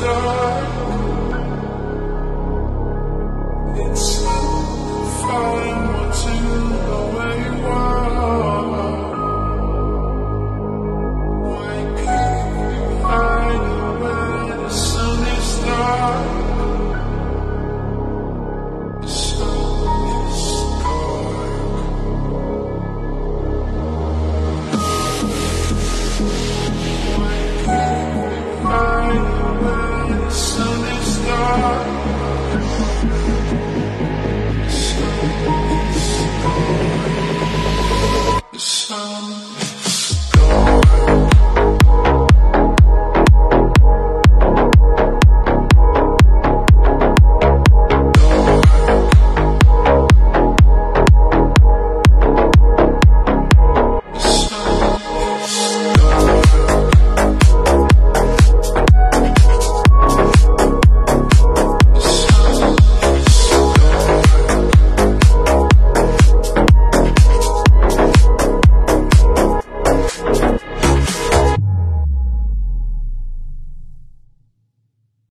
strong.